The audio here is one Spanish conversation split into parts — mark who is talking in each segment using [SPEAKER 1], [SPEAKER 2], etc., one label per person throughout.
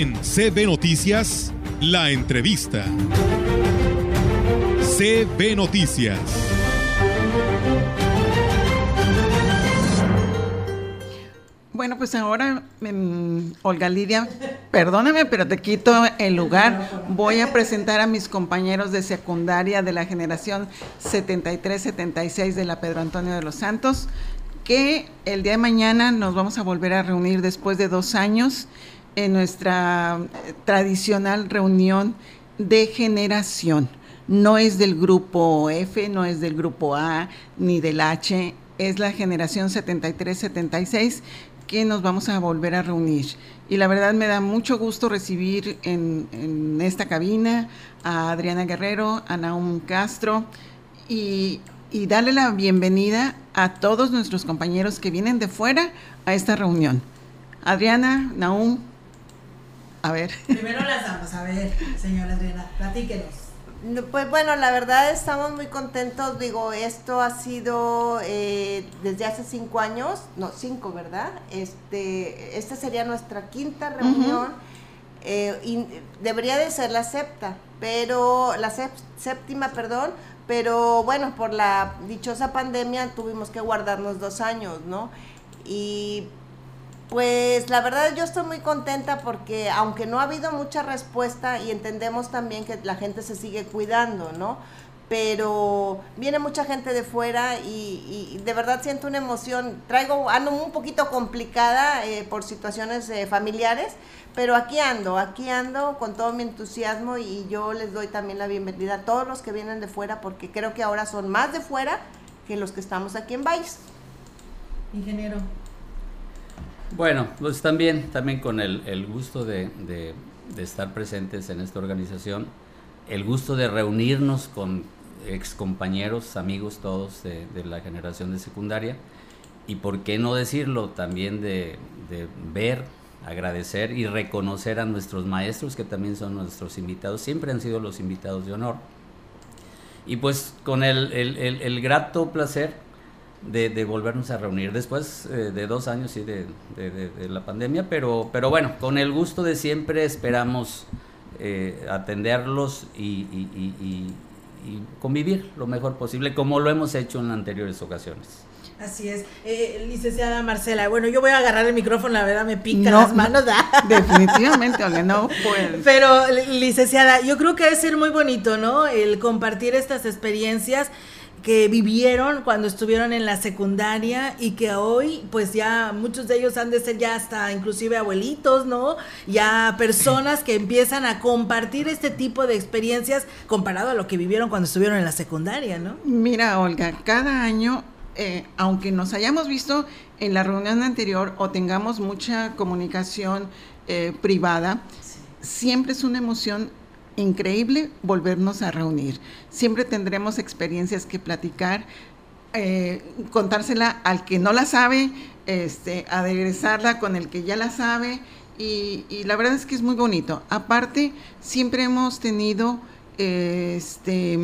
[SPEAKER 1] En CB Noticias, la entrevista. CB Noticias.
[SPEAKER 2] Bueno, pues ahora, mm, Olga Lidia, perdóname, pero te quito el lugar. Voy a presentar a mis compañeros de secundaria de la generación 73-76 de la Pedro Antonio de los Santos, que el día de mañana nos vamos a volver a reunir después de dos años en nuestra eh, tradicional reunión de generación. No es del grupo F, no es del grupo A, ni del H, es la generación 73-76 que nos vamos a volver a reunir. Y la verdad me da mucho gusto recibir en, esta cabina a Adriana Guerrero, a Naum Castro y, y darle la bienvenida a todos nuestros compañeros que vienen de fuera a esta reunión. Adriana, Naum, a ver.
[SPEAKER 3] Primero las damos, a ver, señora Adriana, platíquenos.
[SPEAKER 4] Pues bueno, la verdad estamos muy contentos. Digo, esto ha sido eh, desde hace cinco años, no, cinco, ¿verdad? Este, esta sería nuestra quinta reunión. Eh, y debería de ser la séptima, pero la séptima, perdón, pero bueno, por la dichosa pandemia tuvimos que guardarnos dos años, ¿no? Y pues la verdad yo estoy muy contenta porque aunque no ha habido mucha respuesta y entendemos también que la gente se sigue cuidando, ¿no? Pero viene mucha gente de fuera y, de verdad siento una emoción. Traigo, ando un poquito complicada eh, por situaciones eh, familiares, pero aquí ando, aquí ando con todo mi entusiasmo y yo les doy también la bienvenida a todos los que vienen de fuera porque creo que ahora son más de fuera que los que estamos aquí en Valles.
[SPEAKER 3] Ingeniero.
[SPEAKER 5] Bueno, pues también, también con el, gusto de, estar presentes en esta organización, el gusto de reunirnos con ex compañeros, amigos todos de, la generación de secundaria y por qué no decirlo, también de, ver, agradecer y reconocer a nuestros maestros que también son nuestros invitados, siempre han sido los invitados de honor. Y pues con el grato placer de, volvernos a reunir después eh, de dos años y de, la pandemia, pero, pero bueno, con el gusto de siempre esperamos eh, atenderlos y, convivir lo mejor posible, como lo hemos hecho en anteriores ocasiones.
[SPEAKER 3] Así es. Eh, licenciada Marcela, bueno, yo voy a agarrar el micrófono, la verdad me pica las manos.
[SPEAKER 2] definitivamente, no
[SPEAKER 3] Pero, licenciada, yo creo que debe ser muy bonito, ¿no? El compartir estas experiencias que vivieron cuando estuvieron en la secundaria y que hoy pues ya muchos de ellos han de ser ya hasta inclusive abuelitos, ¿no? Ya personas que empiezan a compartir este tipo de experiencias comparado a lo que vivieron cuando estuvieron en la secundaria, ¿no?
[SPEAKER 2] Mira, Olga, cada año, eh, aunque nos hayamos visto en la reunión anterior o tengamos mucha comunicación eh, privada, siempre es una emoción increíble volvernos a reunir. Siempre tendremos experiencias que platicar, eh, contársela al que no la sabe, este, aderezarla con el que ya la sabe y, la verdad es que es muy bonito. Aparte, siempre hemos tenido este,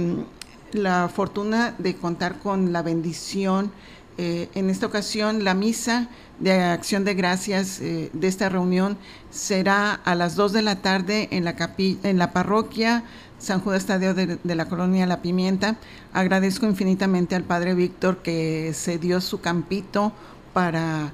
[SPEAKER 2] la fortuna de contar con la bendición. Eh, en esta ocasión, la misa de acción de gracias eh, de esta reunión será a las 2 de la tarde en la, en la parroquia San Judas Tadeo de, la colonia La Pimienta. Agradezco infinitamente al Padre Víctor que se dio su campito para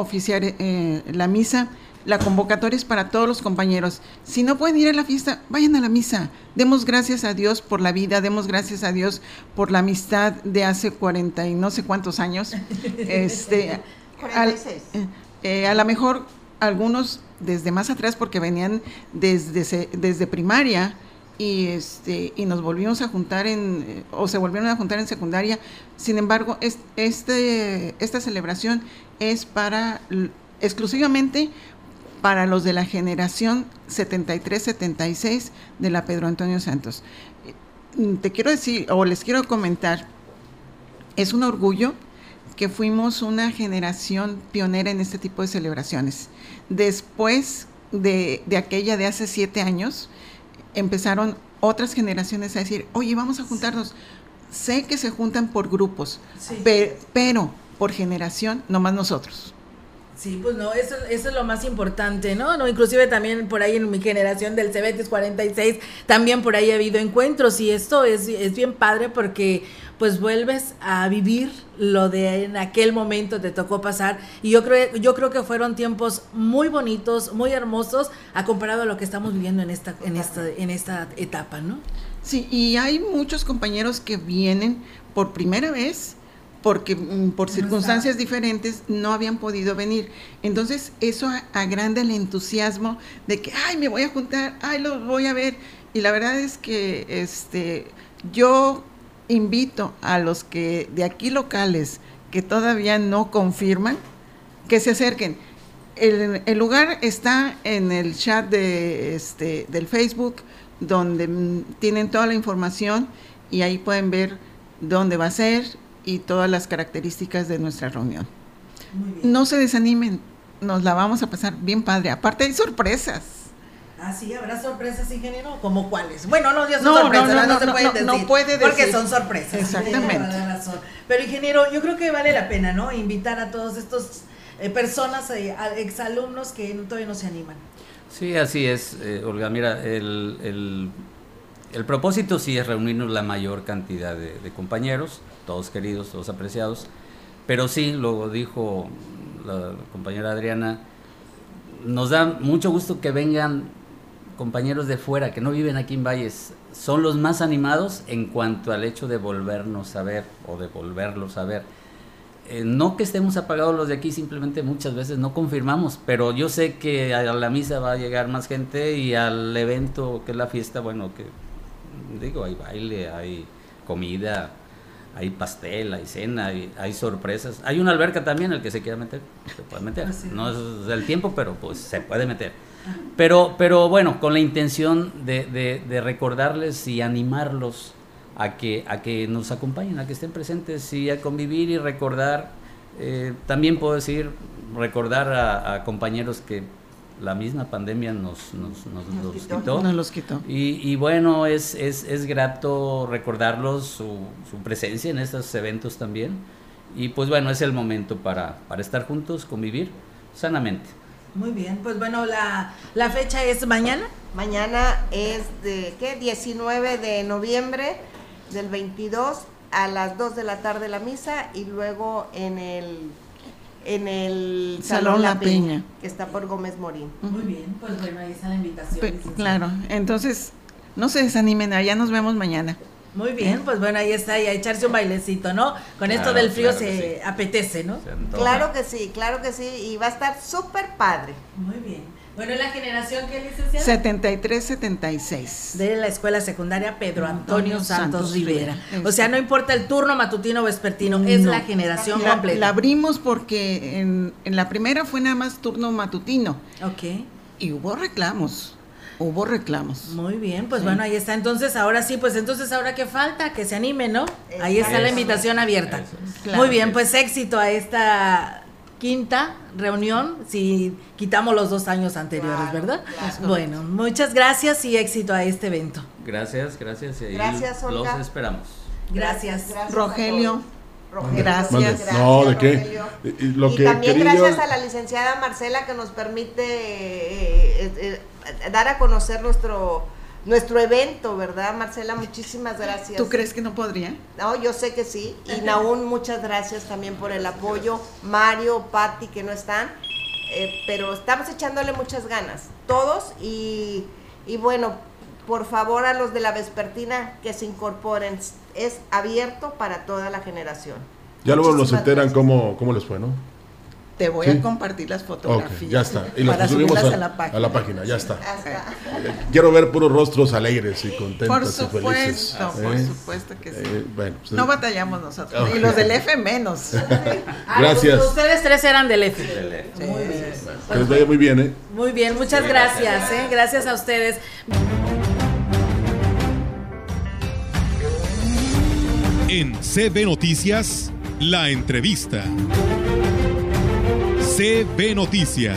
[SPEAKER 2] oficiar eh, la misa. La convocatoria es para todos los compañeros. Si no pueden ir a la fiesta, vayan a la misa. Demos gracias a Dios por la vida, demos gracias a Dios por la amistad de hace 40 y no sé cuántos años. este, eh, eh, a lo mejor algunos desde más atrás porque venían desde, desde primaria y este y nos volvimos a juntar en eh, o se volvieron a juntar en secundaria sin embargo este esta celebración es para exclusivamente para los de la generación 73-76 de la Pedro Antonio Santos te quiero decir o les quiero comentar es un orgullo que fuimos una generación pionera en este tipo de celebraciones. Después de, aquella de hace siete años, empezaron otras generaciones a decir, oye, vamos a juntarnos. Sé que se juntan por grupos, pero, por generación, no más nosotros.
[SPEAKER 3] Sí, pues no, eso, eso es lo más importante, ¿no? no Inclusive también por ahí en mi generación del Cebetis 46, también por ahí ha habido encuentros y esto es, es bien padre porque pues vuelves a vivir lo de en aquel momento te tocó pasar y yo creo yo creo que fueron tiempos muy bonitos, muy hermosos a comparado a lo que estamos viviendo en esta en esta en esta etapa, ¿no?
[SPEAKER 2] Sí, y hay muchos compañeros que vienen por primera vez porque mm, por circunstancias diferentes no habían podido venir. Entonces eso agranda el entusiasmo de que, ay, me voy a juntar, ay, los voy a ver. Y la verdad es que este, yo invito a los que de aquí locales que todavía no confirman, que se acerquen. El, el lugar está en el chat de, este, del Facebook, donde mm, tienen toda la información y ahí pueden ver dónde va a ser y todas las características de nuestra reunión. No se desanimen, nos la vamos a pasar bien padre. Aparte hay sorpresas.
[SPEAKER 3] Ah, sí, habrá sorpresas, ingeniero. ¿Como cuáles? Bueno, no, ya son no, sorpresas, no, no, no, se pueden decir.
[SPEAKER 2] No puede decir.
[SPEAKER 3] Porque son sorpresas.
[SPEAKER 2] Exactamente.
[SPEAKER 3] Pero, ingeniero, yo creo que vale la pena, ¿no? Invitar a todos estos eh, personas, eh, exalumnos que todavía no se animan.
[SPEAKER 5] Sí, así es, eh, Olga. Mira, el, el, el, propósito sí es reunirnos la mayor cantidad de, de compañeros todos queridos, todos apreciados. Pero sí, lo dijo la compañera Adriana, nos da mucho gusto que vengan compañeros de fuera que no viven aquí en Valles. Son los más animados en cuanto al hecho de volvernos a ver o de volverlos a ver. Eh, no que estemos apagados los de aquí, simplemente muchas veces no confirmamos, pero yo sé que a la misa va a llegar más gente y al evento que es la fiesta, bueno, que digo, hay baile, hay comida, hay pastel, hay cena, hay, hay, sorpresas. Hay una alberca también, el que se quiera meter, se puede meter. No es del tiempo, pero pues se puede meter. Pero, pero bueno, con la intención de, de, recordarles y animarlos a que, a que nos acompañen, a que estén presentes y a convivir y recordar. Eh, también puedo decir, recordar a compañeros que la misma pandemia nos, nos, nos, quitó,
[SPEAKER 2] los quitó.
[SPEAKER 5] Y, y bueno, es, es, es, grato recordarlos, su, su, presencia en estos eventos también. Y pues bueno, es el momento para, para estar juntos, convivir sanamente.
[SPEAKER 3] Muy bien, pues bueno, la, la fecha es mañana.
[SPEAKER 4] Mañana es de, ¿qué? 19 de noviembre del 22 a las 2 de la tarde la misa y luego en el en el
[SPEAKER 2] Salón, La, Peña,
[SPEAKER 4] que está por Gómez Morín.
[SPEAKER 3] Muy bien, pues bueno, ahí está la invitación.
[SPEAKER 2] claro, entonces no se desanimen, allá nos vemos mañana.
[SPEAKER 3] Muy bien, pues bueno, ahí está, y a echarse un bailecito, ¿no? Con esto del frío se apetece, ¿no?
[SPEAKER 4] claro que sí, claro que sí, y va a estar súper padre.
[SPEAKER 3] Muy bien. Bueno, la generación que licenciada?
[SPEAKER 2] 73-76.
[SPEAKER 3] De la escuela secundaria Pedro Antonio, Santos, Rivera. O sea, no importa el turno matutino o vespertino, es la generación completa.
[SPEAKER 2] La abrimos porque en, en, la primera fue nada más turno matutino.
[SPEAKER 3] Ok.
[SPEAKER 2] Y hubo reclamos. Hubo reclamos.
[SPEAKER 3] Muy bien, pues bueno, ahí está. Entonces, ahora sí, pues entonces, ¿ahora qué falta? Que se anime, ¿no? Ahí está la invitación abierta. Muy bien, pues éxito a esta quinta reunión si quitamos los dos años anteriores, ¿verdad? Bueno, muchas gracias y éxito a este evento.
[SPEAKER 5] Gracias, gracias. Y
[SPEAKER 4] gracias,
[SPEAKER 5] Los esperamos.
[SPEAKER 3] Gracias.
[SPEAKER 2] Rogelio. Gracias.
[SPEAKER 6] No, ¿de qué?
[SPEAKER 4] y también gracias a la licenciada Marcela que nos permite eh, eh, eh, dar a conocer nuestro nuestro evento, ¿verdad, Marcela? Muchísimas gracias.
[SPEAKER 2] ¿Tú crees que no podría?
[SPEAKER 4] No, yo sé que sí. Y Naún, muchas gracias también por el apoyo. Mario, Patti, que no están. Eh, pero estamos echándole muchas ganas, todos. Y, y bueno, por favor a los de la vespertina que se incorporen. Es abierto para toda la generación.
[SPEAKER 6] Ya luego nos enteran cómo, cómo les fue, ¿no?
[SPEAKER 2] Te voy a compartir las fotografías.
[SPEAKER 6] ya está. Y las subimos a, la página. a, la página. ya está. Eh, quiero ver puros rostros alegres y contentos
[SPEAKER 2] por
[SPEAKER 6] supuesto, y felices.
[SPEAKER 2] Por ¿Eh? supuesto que sí. Eh, bueno, pues, no batallamos nosotros. Y los del F menos.
[SPEAKER 6] gracias.
[SPEAKER 3] Ah, ustedes tres eran del F.
[SPEAKER 6] Muy bien. Que les vaya muy bien, ¿eh?
[SPEAKER 3] Muy bien, muchas gracias, ¿eh? Gracias a ustedes.
[SPEAKER 1] En CB Noticias, la entrevista. CB Noticias.